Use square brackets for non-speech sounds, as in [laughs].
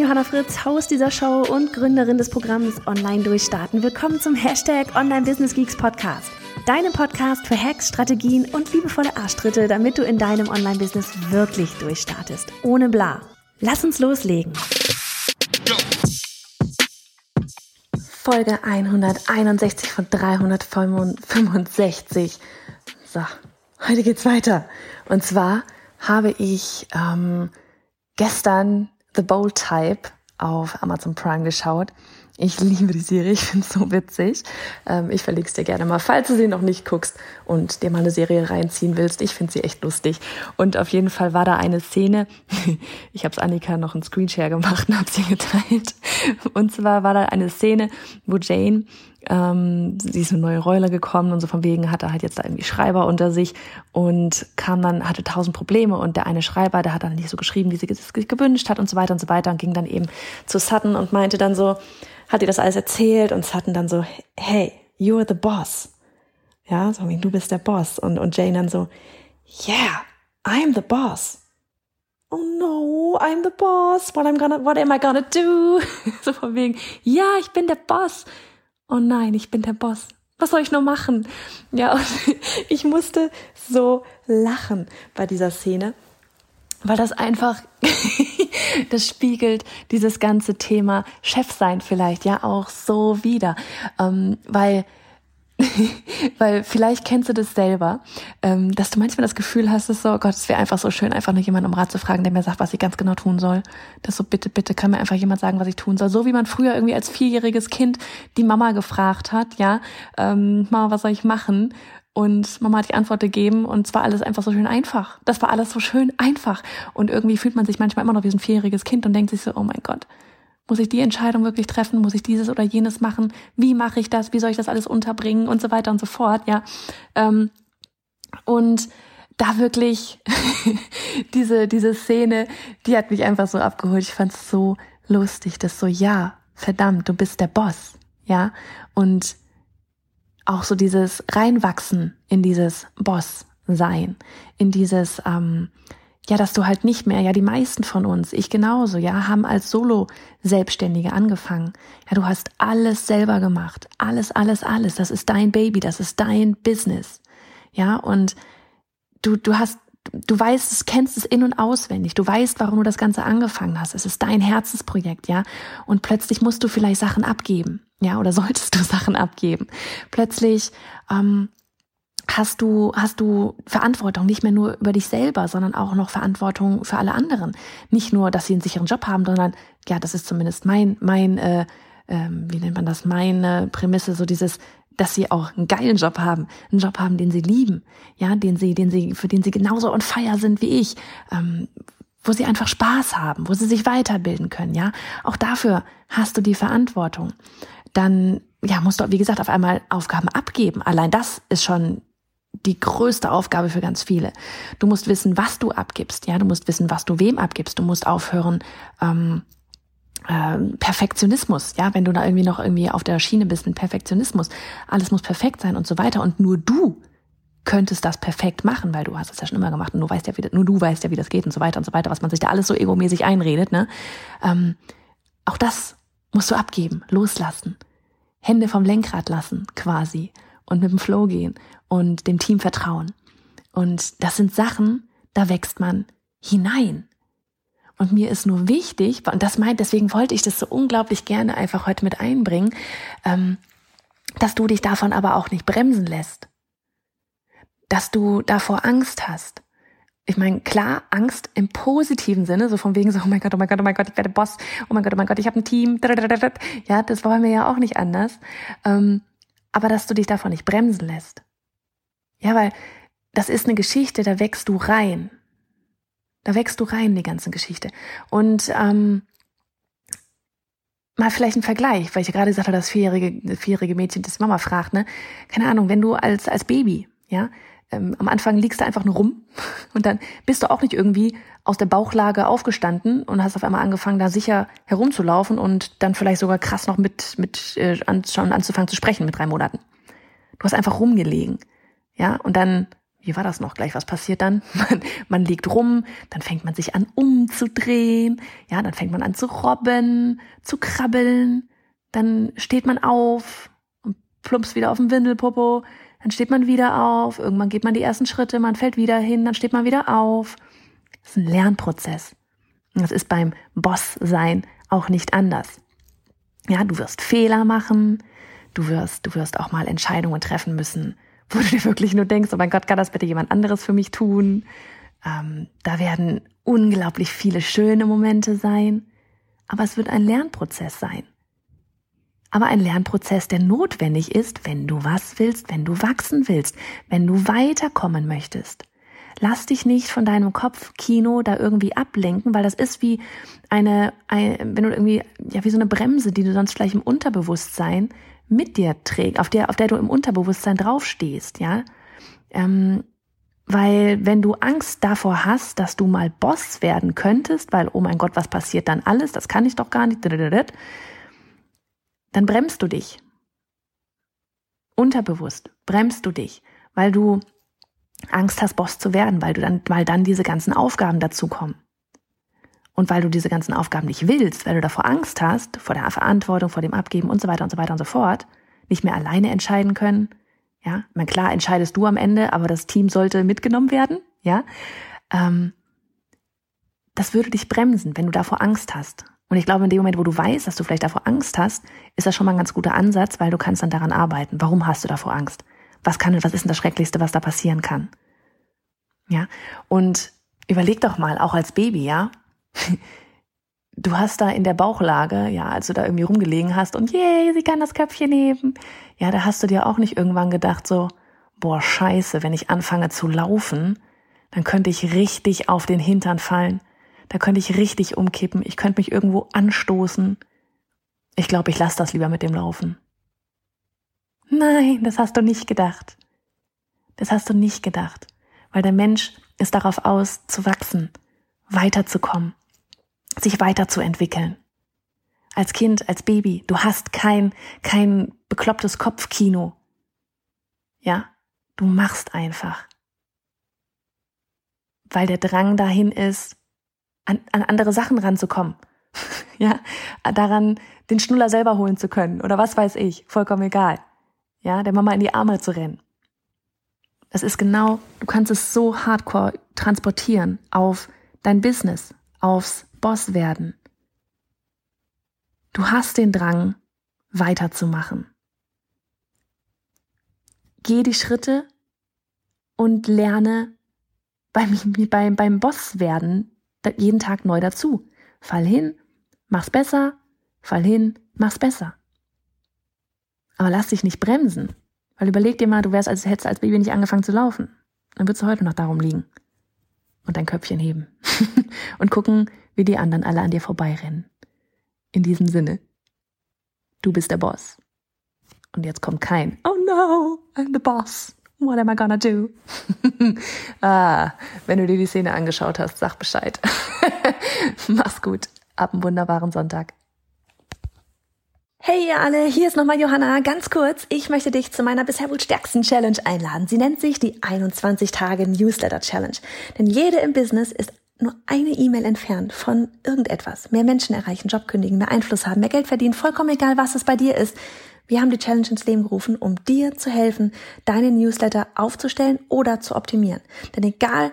Bin Johanna Fritz, Haus dieser Show und Gründerin des Programms Online Durchstarten. Willkommen zum Hashtag Online Business Geeks Podcast. Deinem Podcast für Hacks, Strategien und liebevolle Arschtritte, damit du in deinem Online-Business wirklich durchstartest. Ohne bla. Lass uns loslegen. Folge 161 von 365. So, heute geht's weiter. Und zwar habe ich ähm, gestern The Bold Type auf Amazon Prime geschaut. Ich liebe die Serie, ich finde es so witzig. Ähm, ich verlinke es dir gerne mal, falls du sie noch nicht guckst und dir mal eine Serie reinziehen willst. Ich finde sie echt lustig. Und auf jeden Fall war da eine Szene, [laughs] ich habe es Annika noch einen Screenshare gemacht und habe sie geteilt. Und zwar war da eine Szene, wo Jane ähm, sie ist eine neue Rolle gekommen und so von wegen hatte halt jetzt da irgendwie Schreiber unter sich und kam dann, hatte tausend Probleme und der eine Schreiber, der hat dann nicht so geschrieben, wie sie es gewünscht hat und so weiter und so weiter und ging dann eben zu Sutton und meinte dann so, hat ihr das alles erzählt und Sutton dann so, hey, you're the boss. Ja, so wie du bist der Boss und, und Jane dann so, yeah, I'm the boss oh no, I'm the boss. What I'm gonna, what am I gonna do? [laughs] so von wegen, ja, ich bin der Boss oh nein, ich bin der Boss. Was soll ich nur machen? Ja, und [laughs] ich musste so lachen bei dieser Szene, weil das einfach, [laughs] das spiegelt dieses ganze Thema Chefsein vielleicht ja auch so wieder, ähm, weil [laughs] Weil vielleicht kennst du das selber, ähm, dass du manchmal das Gefühl hast, dass so, oh Gott, es wäre einfach so schön, einfach nur jemanden um Rat zu fragen, der mir sagt, was ich ganz genau tun soll. Das so, bitte, bitte, kann mir einfach jemand sagen, was ich tun soll. So wie man früher irgendwie als vierjähriges Kind die Mama gefragt hat, ja, ähm, Mama, was soll ich machen? Und Mama hat die Antwort gegeben und zwar alles einfach so schön einfach. Das war alles so schön einfach. Und irgendwie fühlt man sich manchmal immer noch wie so ein vierjähriges Kind und denkt sich so, oh mein Gott, muss ich die Entscheidung wirklich treffen? Muss ich dieses oder jenes machen? Wie mache ich das? Wie soll ich das alles unterbringen? Und so weiter und so fort, ja. Ähm, und da wirklich [laughs] diese, diese Szene, die hat mich einfach so abgeholt. Ich fand es so lustig, dass so, ja, verdammt, du bist der Boss, ja. Und auch so dieses Reinwachsen in dieses Boss sein, in dieses, ähm, ja, dass du halt nicht mehr, ja, die meisten von uns, ich genauso, ja, haben als Solo-Selbstständige angefangen. Ja, du hast alles selber gemacht. Alles, alles, alles. Das ist dein Baby, das ist dein Business. Ja, und du, du hast, du weißt es, kennst es in- und auswendig. Du weißt, warum du das Ganze angefangen hast. Es ist dein Herzensprojekt, ja. Und plötzlich musst du vielleicht Sachen abgeben. Ja, oder [laughs] solltest du Sachen abgeben. Plötzlich, ähm, hast du, hast du Verantwortung nicht mehr nur über dich selber, sondern auch noch Verantwortung für alle anderen. Nicht nur, dass sie einen sicheren Job haben, sondern, ja, das ist zumindest mein, mein, äh, äh, wie nennt man das, meine Prämisse, so dieses, dass sie auch einen geilen Job haben, einen Job haben, den sie lieben, ja, den sie, den sie, für den sie genauso on fire sind wie ich, ähm, wo sie einfach Spaß haben, wo sie sich weiterbilden können, ja. Auch dafür hast du die Verantwortung. Dann, ja, musst du, wie gesagt, auf einmal Aufgaben abgeben. Allein das ist schon die größte Aufgabe für ganz viele. Du musst wissen, was du abgibst. Ja, du musst wissen, was du wem abgibst. Du musst aufhören, ähm, äh, Perfektionismus. Ja, wenn du da irgendwie noch irgendwie auf der Schiene bist mit Perfektionismus, alles muss perfekt sein und so weiter. Und nur du könntest das perfekt machen, weil du hast es ja schon immer gemacht und du weißt ja, wie, nur du weißt ja, wie das geht und so weiter und so weiter, was man sich da alles so egomäßig einredet. Ne? Ähm, auch das musst du abgeben, loslassen, Hände vom Lenkrad lassen, quasi und mit dem Flow gehen und dem Team vertrauen. Und das sind Sachen, da wächst man hinein. Und mir ist nur wichtig, und das meint, deswegen wollte ich das so unglaublich gerne einfach heute mit einbringen, ähm, dass du dich davon aber auch nicht bremsen lässt. Dass du davor Angst hast. Ich meine, klar, Angst im positiven Sinne, so von wegen so, oh mein Gott, oh mein Gott, oh mein Gott, ich werde Boss, oh mein Gott, oh mein Gott, ich habe ein Team, ja, das wollen wir ja auch nicht anders. Ähm, aber dass du dich davon nicht bremsen lässt. Ja, weil das ist eine Geschichte, da wächst du rein. Da wächst du rein, die ganze Geschichte. Und ähm, mal vielleicht ein Vergleich, weil ich ja gerade gesagt habe, das vierjährige, vierjährige Mädchen das Mama fragt, ne? Keine Ahnung, wenn du als, als Baby, ja, ähm, am Anfang liegst du einfach nur rum [laughs] und dann bist du auch nicht irgendwie aus der Bauchlage aufgestanden und hast auf einmal angefangen, da sicher herumzulaufen und dann vielleicht sogar krass noch mit, mit äh, anzufangen zu sprechen mit drei Monaten. Du hast einfach rumgelegen. Ja, und dann, wie war das noch gleich? Was passiert dann? [laughs] Man, man liegt rum, dann fängt man sich an umzudrehen, ja, dann fängt man an zu robben, zu krabbeln, dann steht man auf und plumpst wieder auf dem Windelpopo, dann steht man wieder auf, irgendwann geht man die ersten Schritte, man fällt wieder hin, dann steht man wieder auf. Das ist ein Lernprozess. Und das ist beim Boss-Sein auch nicht anders. Ja, du wirst Fehler machen, du wirst, du wirst auch mal Entscheidungen treffen müssen, [laughs] wo du dir wirklich nur denkst, oh mein Gott, kann das bitte jemand anderes für mich tun? Ähm, da werden unglaublich viele schöne Momente sein, aber es wird ein Lernprozess sein. Aber ein Lernprozess, der notwendig ist, wenn du was willst, wenn du wachsen willst, wenn du weiterkommen möchtest. Lass dich nicht von deinem Kopfkino da irgendwie ablenken, weil das ist wie eine, eine, wenn du irgendwie, ja, wie so eine Bremse, die du sonst vielleicht im Unterbewusstsein mit dir trägst, auf der, auf der du im Unterbewusstsein draufstehst, ja. Ähm, weil wenn du Angst davor hast, dass du mal Boss werden könntest, weil, oh mein Gott, was passiert dann alles, das kann ich doch gar nicht, dann bremst du dich. Unterbewusst bremst du dich, weil du Angst hast, Boss zu werden, weil du dann, weil dann diese ganzen Aufgaben dazukommen. Und weil du diese ganzen Aufgaben nicht willst, weil du davor Angst hast, vor der Verantwortung, vor dem Abgeben und so weiter und so weiter und so fort, nicht mehr alleine entscheiden können. Ja, meine, klar entscheidest du am Ende, aber das Team sollte mitgenommen werden. Ja, ähm, das würde dich bremsen, wenn du davor Angst hast. Und ich glaube, in dem Moment, wo du weißt, dass du vielleicht davor Angst hast, ist das schon mal ein ganz guter Ansatz, weil du kannst dann daran arbeiten. Warum hast du davor Angst? Was kann, was ist denn das Schrecklichste, was da passieren kann? Ja. Und überleg doch mal, auch als Baby, ja. [laughs] Du hast da in der Bauchlage, ja, als du da irgendwie rumgelegen hast und yay, sie kann das Köpfchen heben. Ja, da hast du dir auch nicht irgendwann gedacht so, boah, scheiße, wenn ich anfange zu laufen, dann könnte ich richtig auf den Hintern fallen. Da könnte ich richtig umkippen. Ich könnte mich irgendwo anstoßen. Ich glaube, ich lasse das lieber mit dem Laufen. Nein, das hast du nicht gedacht. Das hast du nicht gedacht, weil der Mensch ist darauf aus, zu wachsen, weiterzukommen, sich weiterzuentwickeln. Als Kind, als Baby, du hast kein, kein beklopptes Kopfkino. Ja, du machst einfach. Weil der Drang dahin ist, an, an andere Sachen ranzukommen. [laughs] ja, daran den Schnuller selber holen zu können oder was weiß ich, vollkommen egal. Ja, der Mama in die Arme zu rennen. Das ist genau, du kannst es so hardcore transportieren auf dein Business, aufs Boss werden. Du hast den Drang, weiterzumachen. Geh die Schritte und lerne beim, [laughs] beim, beim Boss werden jeden Tag neu dazu. Fall hin, mach's besser, fall hin, mach's besser. Aber lass dich nicht bremsen. Weil überleg dir mal, du wärst als hättest als Baby nicht angefangen zu laufen. Dann würdest du heute noch darum liegen. Und dein Köpfchen heben. [laughs] und gucken, wie die anderen alle an dir vorbeirennen. In diesem Sinne. Du bist der Boss. Und jetzt kommt kein Oh no, I'm the boss. What am I gonna do? [laughs] ah, wenn du dir die Szene angeschaut hast, sag Bescheid. [laughs] Mach's gut. Ab einen wunderbaren Sonntag. Hey ihr alle, hier ist nochmal Johanna. Ganz kurz, ich möchte dich zu meiner bisher wohl stärksten Challenge einladen. Sie nennt sich die 21 Tage Newsletter Challenge. Denn jede im Business ist nur eine E-Mail entfernt von irgendetwas. Mehr Menschen erreichen, Job kündigen, mehr Einfluss haben, mehr Geld verdienen, vollkommen egal, was es bei dir ist. Wir haben die Challenge ins Leben gerufen, um dir zu helfen, deine Newsletter aufzustellen oder zu optimieren. Denn egal,